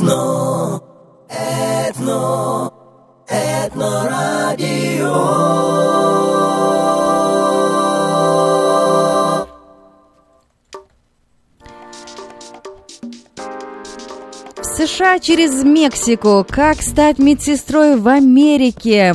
no. Через Мексику. Как стать медсестрой в Америке?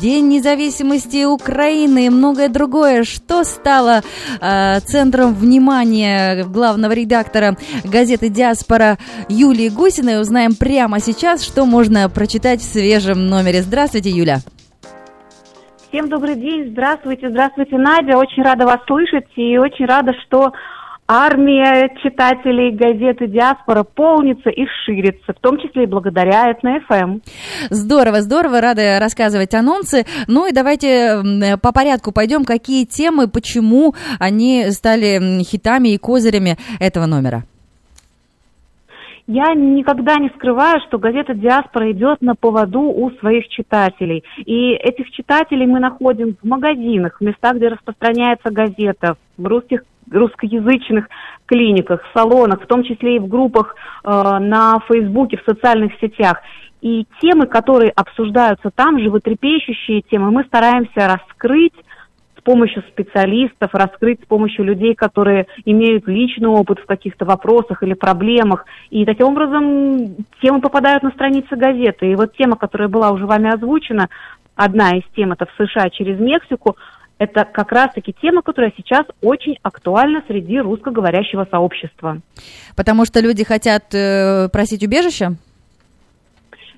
День независимости Украины и многое другое. Что стало э, центром внимания главного редактора газеты «Диаспора» Юлии Гусиной? Узнаем прямо сейчас, что можно прочитать в свежем номере. Здравствуйте, Юля. Всем добрый день, здравствуйте, здравствуйте, Надя. Очень рада вас слышать и очень рада, что армия читателей газеты «Диаспора» полнится и ширится, в том числе и благодаря ЭТН-ФМ. Здорово, здорово, рада рассказывать анонсы. Ну и давайте по порядку пойдем, какие темы, почему они стали хитами и козырями этого номера. Я никогда не скрываю, что газета «Диаспора» идет на поводу у своих читателей. И этих читателей мы находим в магазинах, в местах, где распространяется газета, в русских русскоязычных клиниках, салонах, в том числе и в группах э, на Фейсбуке, в социальных сетях. И темы, которые обсуждаются там, животрепещущие темы, мы стараемся раскрыть с помощью специалистов, раскрыть с помощью людей, которые имеют личный опыт в каких-то вопросах или проблемах. И таким образом темы попадают на страницы газеты. И вот тема, которая была уже вами озвучена, одна из тем, это в США через Мексику, это как раз-таки тема, которая сейчас очень актуальна среди русскоговорящего сообщества. Потому что люди хотят э, просить убежища?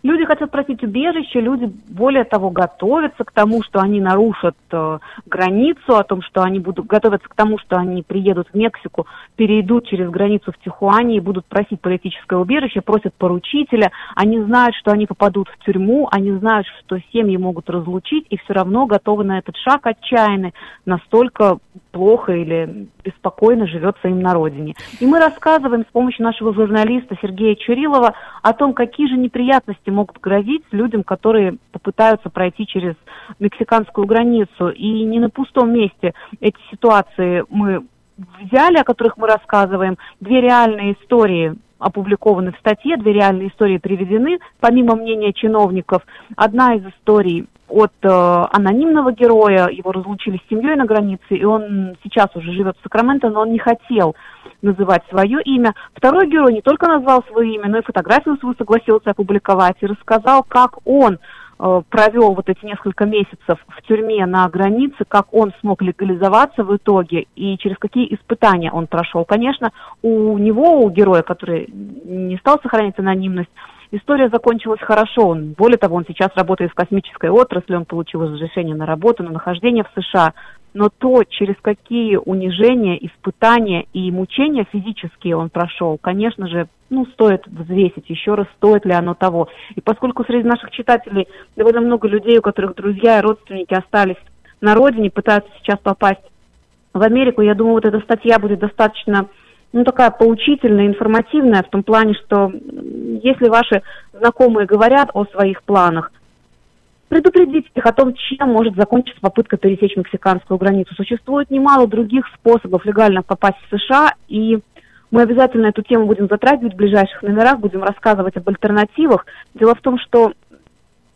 Люди хотят просить убежище, люди, более того, готовятся к тому, что они нарушат э, границу, о том, что они будут готовятся к тому, что они приедут в Мексику, перейдут через границу в Тихуане и будут просить политическое убежище, просят поручителя. Они знают, что они попадут в тюрьму, они знают, что семьи могут разлучить, и все равно готовы на этот шаг отчаянный, настолько плохо или беспокойно живется им на родине. И мы рассказываем с помощью нашего журналиста Сергея Чурилова о том, какие же неприятности могут грозить людям, которые попытаются пройти через мексиканскую границу. И не на пустом месте эти ситуации мы взяли, о которых мы рассказываем, две реальные истории опубликованы в статье, две реальные истории приведены, помимо мнения чиновников. Одна из историй от э, анонимного героя, его разлучили с семьей на границе, и он сейчас уже живет в Сакраменто, но он не хотел называть свое имя. Второй герой не только назвал свое имя, но и фотографию свою согласился опубликовать и рассказал, как он провел вот эти несколько месяцев в тюрьме на границе, как он смог легализоваться в итоге и через какие испытания он прошел. Конечно, у него, у героя, который не стал сохранять анонимность, История закончилась хорошо. Он, более того, он сейчас работает в космической отрасли, он получил разрешение на работу, на нахождение в США. Но то, через какие унижения, испытания и мучения физические он прошел, конечно же, ну, стоит взвесить еще раз, стоит ли оно того. И поскольку среди наших читателей довольно много людей, у которых друзья и родственники остались на родине, пытаются сейчас попасть в Америку, я думаю, вот эта статья будет достаточно ну, такая поучительная, информативная в том плане, что если ваши знакомые говорят о своих планах, предупредите их о том, чем может закончиться попытка пересечь мексиканскую границу. Существует немало других способов легально попасть в США, и мы обязательно эту тему будем затрагивать в ближайших номерах, будем рассказывать об альтернативах. Дело в том, что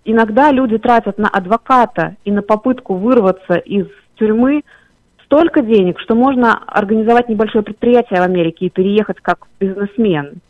иногда люди тратят на адвоката и на попытку вырваться из тюрьмы столько денег, что можно организовать небольшое предприятие в Америке и переехать как бизнесмен.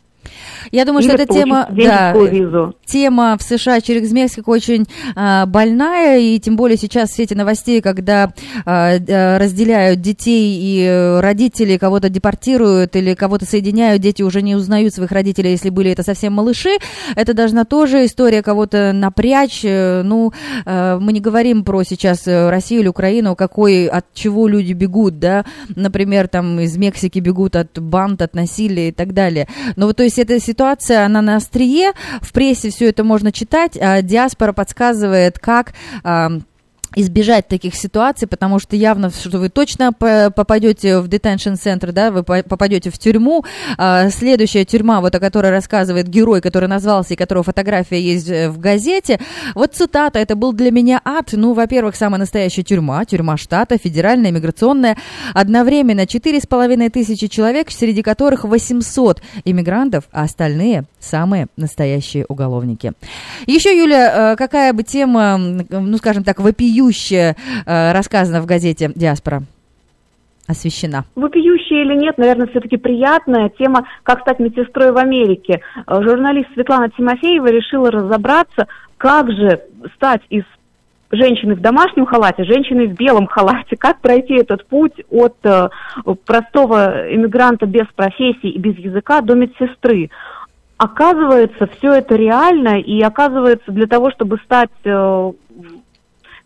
Я думаю, Или что эта тема, да, визу. Тема в США через Мексику очень а, больная, и тем более сейчас в свете новостей, когда а, разделяют детей и родители кого-то депортируют или кого-то соединяют, дети уже не узнают своих родителей, если были это совсем малыши, это должна тоже история кого-то напрячь. Ну, а, мы не говорим про сейчас Россию или Украину, какой, от чего люди бегут, да, например, там из Мексики бегут от банд, от насилия и так далее. Но вот то есть эта ситуация, она на острие, в прессе все это можно читать, а диаспора подсказывает, как избежать таких ситуаций, потому что явно, что вы точно попадете в detention центр, да, вы попадете в тюрьму. А, следующая тюрьма, вот о которой рассказывает герой, который назвался и которого фотография есть э, в газете. Вот цитата, это был для меня ад. Ну, во-первых, самая настоящая тюрьма, тюрьма штата, федеральная, миграционная. Одновременно четыре с половиной тысячи человек, среди которых 800 иммигрантов, а остальные самые настоящие уголовники. Еще, Юля, какая бы тема, ну, скажем так, вопиющая рассказана в газете «Диаспора»? освещена? Вопиющая или нет, наверное, все-таки приятная тема «Как стать медсестрой в Америке». Э, журналист Светлана Тимофеева решила разобраться, как же стать из женщины в домашнем халате, женщины в белом халате, как пройти этот путь от э, простого иммигранта без профессии и без языка до медсестры. Оказывается, все это реально, и оказывается, для того, чтобы стать э,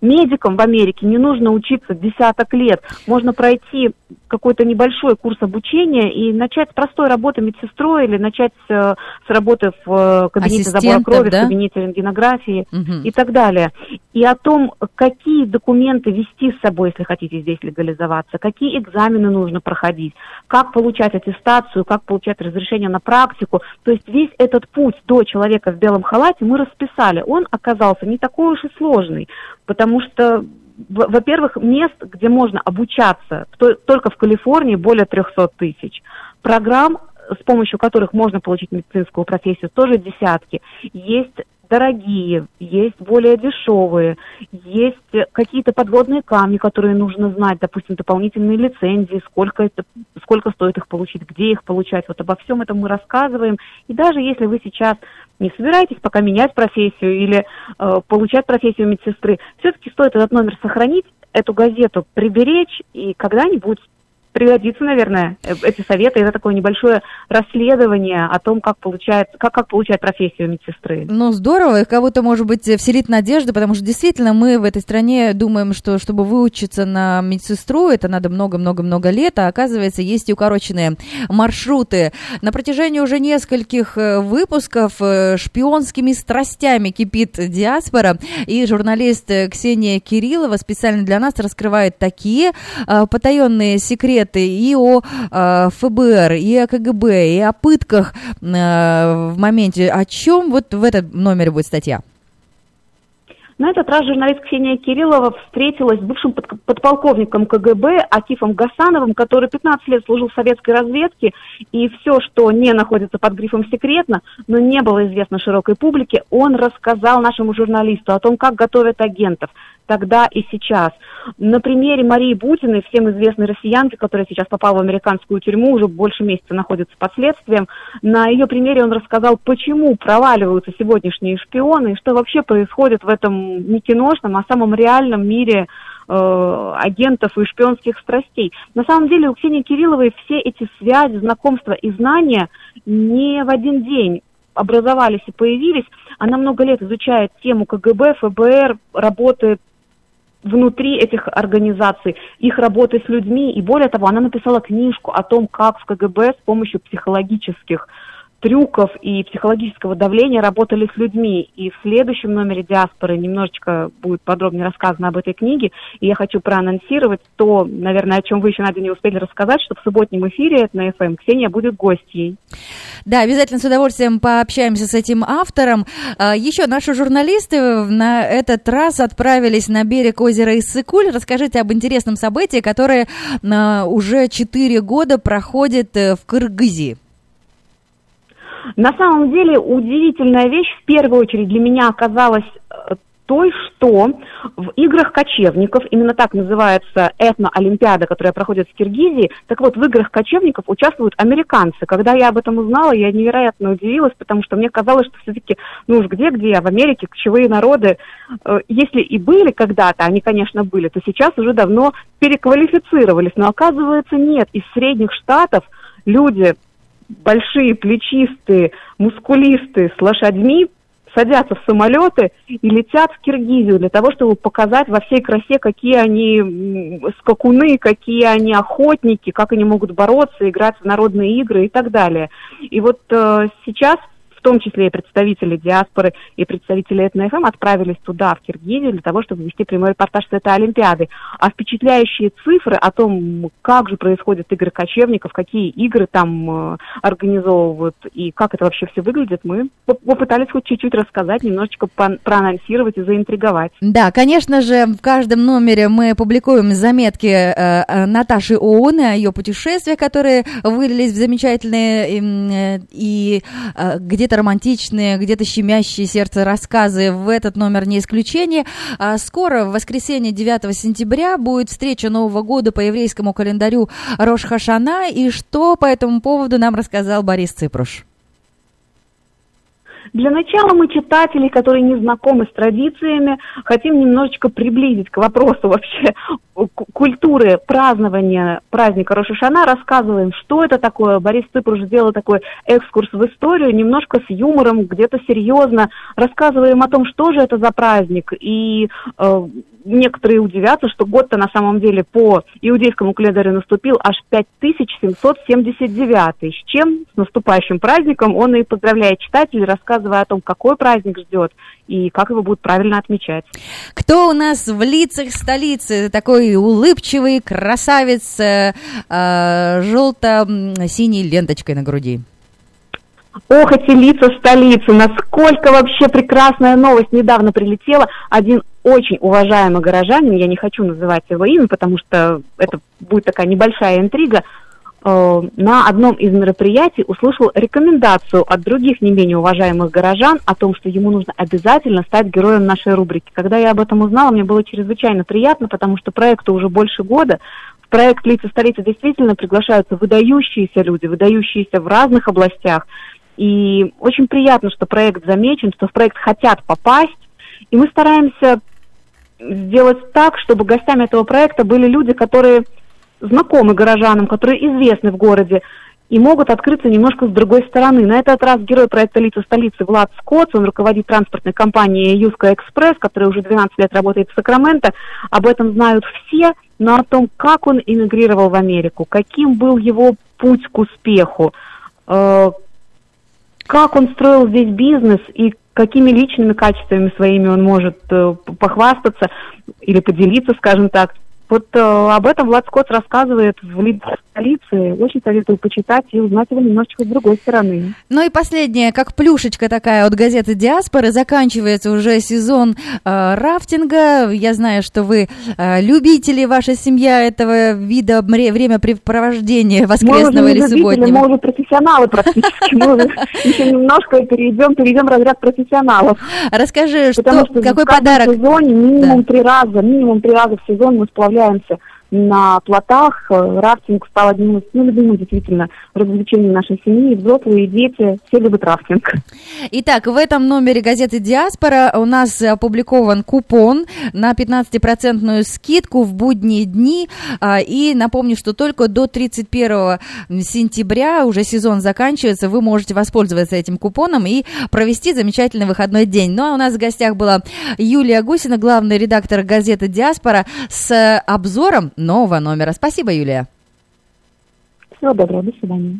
медикам в Америке не нужно учиться десяток лет. Можно пройти какой-то небольшой курс обучения и начать с простой работы медсестрой или начать с, с работы в э, кабинете забора крови, да? в кабинете рентгенографии угу. и так далее. И о том, какие документы вести с собой, если хотите здесь легализоваться, какие экзамены нужно проходить, как получать аттестацию, как получать разрешение на практику. То есть весь этот путь до человека в белом халате мы расписали. Он оказался не такой уж и сложный, потому что во-первых, мест, где можно обучаться, только в Калифорнии более 300 тысяч. Программ, с помощью которых можно получить медицинскую профессию, тоже десятки. Есть дорогие, есть более дешевые, есть какие-то подводные камни, которые нужно знать, допустим, дополнительные лицензии, сколько, это, сколько стоит их получить, где их получать. Вот обо всем этом мы рассказываем. И даже если вы сейчас не собираетесь пока менять профессию или э, получать профессию медсестры, все-таки стоит этот номер сохранить, эту газету приберечь и когда-нибудь пригодится, наверное, э, эти советы. Это такое небольшое расследование о том, как получает, как, как получать профессию медсестры. Ну, здорово. И кого-то, может быть, вселит надежды, потому что действительно мы в этой стране думаем, что чтобы выучиться на медсестру, это надо много-много-много лет, а оказывается, есть и укороченные маршруты. На протяжении уже нескольких э, выпусков э, шпионскими страстями кипит диаспора, и журналист Ксения Кириллова специально для нас раскрывает такие потаенные секреты, ответы и о э, ФБР, и о КГБ, и о пытках э, в моменте. О чем вот в этом номере будет статья? На этот раз журналист Ксения Кириллова встретилась с бывшим подполковником КГБ Акифом Гасановым, который 15 лет служил в советской разведке, и все, что не находится под грифом «секретно», но не было известно широкой публике, он рассказал нашему журналисту о том, как готовят агентов, тогда и сейчас. На примере Марии Бутиной, всем известной россиянки, которая сейчас попала в американскую тюрьму, уже больше месяца находится под следствием, на ее примере он рассказал, почему проваливаются сегодняшние шпионы и что вообще происходит в этом не киношном, а самом реальном мире э, агентов и шпионских страстей. На самом деле у Ксении Кирилловой все эти связи, знакомства и знания не в один день образовались и появились. Она много лет изучает тему КГБ, ФБР, работает внутри этих организаций, их работы с людьми. И более того, она написала книжку о том, как в КГБ с помощью психологических трюков и психологического давления работали с людьми. И в следующем номере «Диаспоры» немножечко будет подробнее рассказано об этой книге. И я хочу проанонсировать то, наверное, о чем вы еще, Надя, не успели рассказать, что в субботнем эфире на FM эм Ксения будет гостьей. Да, обязательно с удовольствием пообщаемся с этим автором. А, еще наши журналисты на этот раз отправились на берег озера Иссыкуль. Расскажите об интересном событии, которое а, уже четыре года проходит э, в Кыргызии. На самом деле удивительная вещь в первую очередь для меня оказалась э, той, что в играх кочевников, именно так называется этно-олимпиада, которая проходит в Киргизии, так вот, в играх кочевников участвуют американцы. Когда я об этом узнала, я невероятно удивилась, потому что мне казалось, что все-таки, ну уж где-где, в Америке кочевые народы, э, если и были когда-то, они, конечно, были, то сейчас уже давно переквалифицировались. Но оказывается, нет. Из средних штатов люди большие, плечистые, мускулистые с лошадьми садятся в самолеты и летят в Киргизию для того, чтобы показать во всей красе, какие они скакуны, какие они охотники, как они могут бороться, играть в народные игры и так далее. И вот э, сейчас том числе и представители диаспоры и представители ЭтноФМ отправились туда, в Киргизию, для того, чтобы вести прямой репортаж с этой Олимпиады. А впечатляющие цифры о том, как же происходят игры кочевников, какие игры там э, организовывают и как это вообще все выглядит, мы попытались хоть чуть-чуть рассказать, немножечко проанонсировать и заинтриговать. Да, конечно же, в каждом номере мы публикуем заметки э, э Наташи ООН о ее путешествиях, которые вылились в замечательные э, и э, где-то где-то романтичные, где-то щемящие сердце рассказы. В этот номер не исключение. А скоро, в воскресенье 9 сентября, будет встреча Нового года по еврейскому календарю Рош Хашана. И что по этому поводу нам рассказал Борис Ципруш? Для начала мы читателей, которые не знакомы с традициями, хотим немножечко приблизить к вопросу вообще культуры празднования праздника Рошашана, рассказываем, что это такое. Борис Цыпруш сделал такой экскурс в историю, немножко с юмором, где-то серьезно, рассказываем о том, что же это за праздник, и э, некоторые удивятся, что год-то на самом деле по иудейскому календарю наступил аж 5779. С чем? С наступающим праздником. Он и поздравляет читателей, рассказывая о том, какой праздник ждет и как его будут правильно отмечать. Кто у нас в лицах столицы? Такой улыбчивый красавец э, э, желто-синей ленточкой на груди. Ох, эти лица столицы, насколько вообще прекрасная новость недавно прилетела. Один очень уважаемый горожанин, я не хочу называть его имя, потому что это будет такая небольшая интрига, на одном из мероприятий услышал рекомендацию от других не менее уважаемых горожан о том, что ему нужно обязательно стать героем нашей рубрики. Когда я об этом узнала, мне было чрезвычайно приятно, потому что проекту уже больше года. В проект «Лица столицы» действительно приглашаются выдающиеся люди, выдающиеся в разных областях. И очень приятно, что проект замечен, что в проект хотят попасть. И мы стараемся сделать так, чтобы гостями этого проекта были люди, которые знакомы горожанам, которые известны в городе и могут открыться немножко с другой стороны. На этот раз герой проекта «Лица столицы» Влад Скотт, он руководит транспортной компанией «Юска Экспресс», которая уже 12 лет работает в Сакраменто. Об этом знают все, но о том, как он эмигрировал в Америку, каким был его путь к успеху, э, как он строил здесь бизнес и какими личными качествами своими он может э, похвастаться или поделиться, скажем так. Вот э, об этом Влад Скотт рассказывает в «Лидерах столицы». Очень советую почитать и узнать его немножечко с другой стороны. Ну и последнее, как плюшечка такая от газеты «Диаспоры», заканчивается уже сезон э, рафтинга. Я знаю, что вы э, любители, ваша семья этого вида времяпрепровождения воскресного мы или любители, субботнего. Мы уже профессионалы практически. Мы еще немножко перейдем, перейдем в разряд профессионалов. Расскажи, что, какой подарок? В сезоне минимум три раза, минимум три раза в сезон мы сплавляем катаемся на плотах. Э, рафтинг стал одним из ну, любимых действительно развлечений нашей семьи. Взрослые и дети все любят рафтинг. Итак, в этом номере газеты «Диаспора» у нас опубликован купон на 15% скидку в будние дни. А, и напомню, что только до 31 сентября, уже сезон заканчивается, вы можете воспользоваться этим купоном и провести замечательный выходной день. Ну а у нас в гостях была Юлия Гусина, главный редактор газеты «Диаспора», с обзором нового номера. Спасибо, Юлия. Всего доброго, до свидания.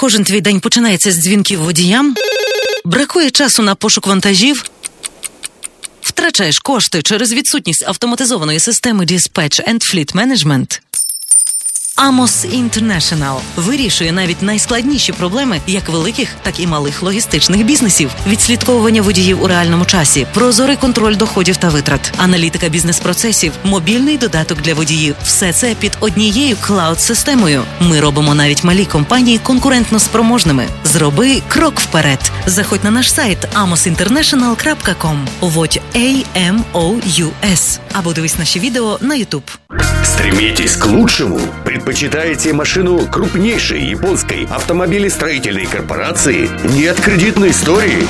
Кожен твій день починається з дзвінків водіям. Бракує часу на пошук вантажів. Втрачаєш кошти через відсутність автоматизованої системи Dispatch and Fleet Management. Amos International вирішує навіть найскладніші проблеми як великих, так і малих логістичних бізнесів, відслідковування водіїв у реальному часі, прозорий контроль доходів та витрат, аналітика бізнес-процесів, мобільний додаток для водіїв. Все це під однією клауд-системою. Ми робимо навіть малі компанії конкурентно спроможними. Зроби крок вперед. Заходь на наш сайт amosinternational.com. Вводь A-M-O-U-S. або дивись наші відео на YouTube. Стремитесь к лучшему. Предпочитаете машину крупнейшей японской автомобилестроительной корпорации? Нет кредитной истории?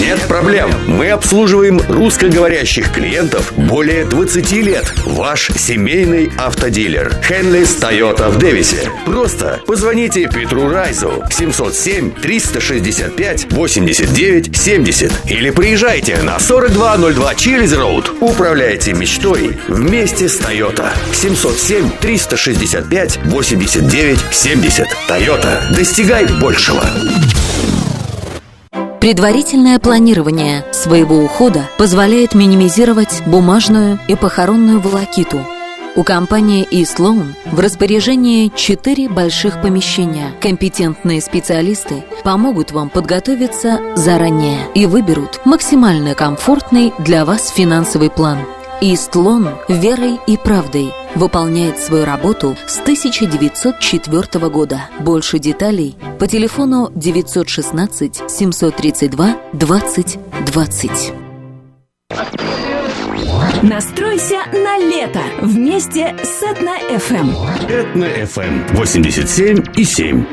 Нет проблем. Мы обслуживаем русскоговорящих клиентов более 20 лет. Ваш семейный автодилер. Хенлис Тойота в Дэвисе. Просто позвоните Петру Райзу 707 365 89 70 или приезжайте на 4202 Чилиз Роуд. Управляйте мечтой вместе с Тойота. 707 365 89 70. Тойота. Достигай большего. Предварительное планирование своего ухода позволяет минимизировать бумажную и похоронную волокиту. У компании eSloan в распоряжении четыре больших помещения. Компетентные специалисты помогут вам подготовиться заранее и выберут максимально комфортный для вас финансовый план – Истлон верой и правдой выполняет свою работу с 1904 года. Больше деталей по телефону 916 732 20 20. Настройся на лето вместе с Этно-ФМ. Этно-ФМ 87 и 7.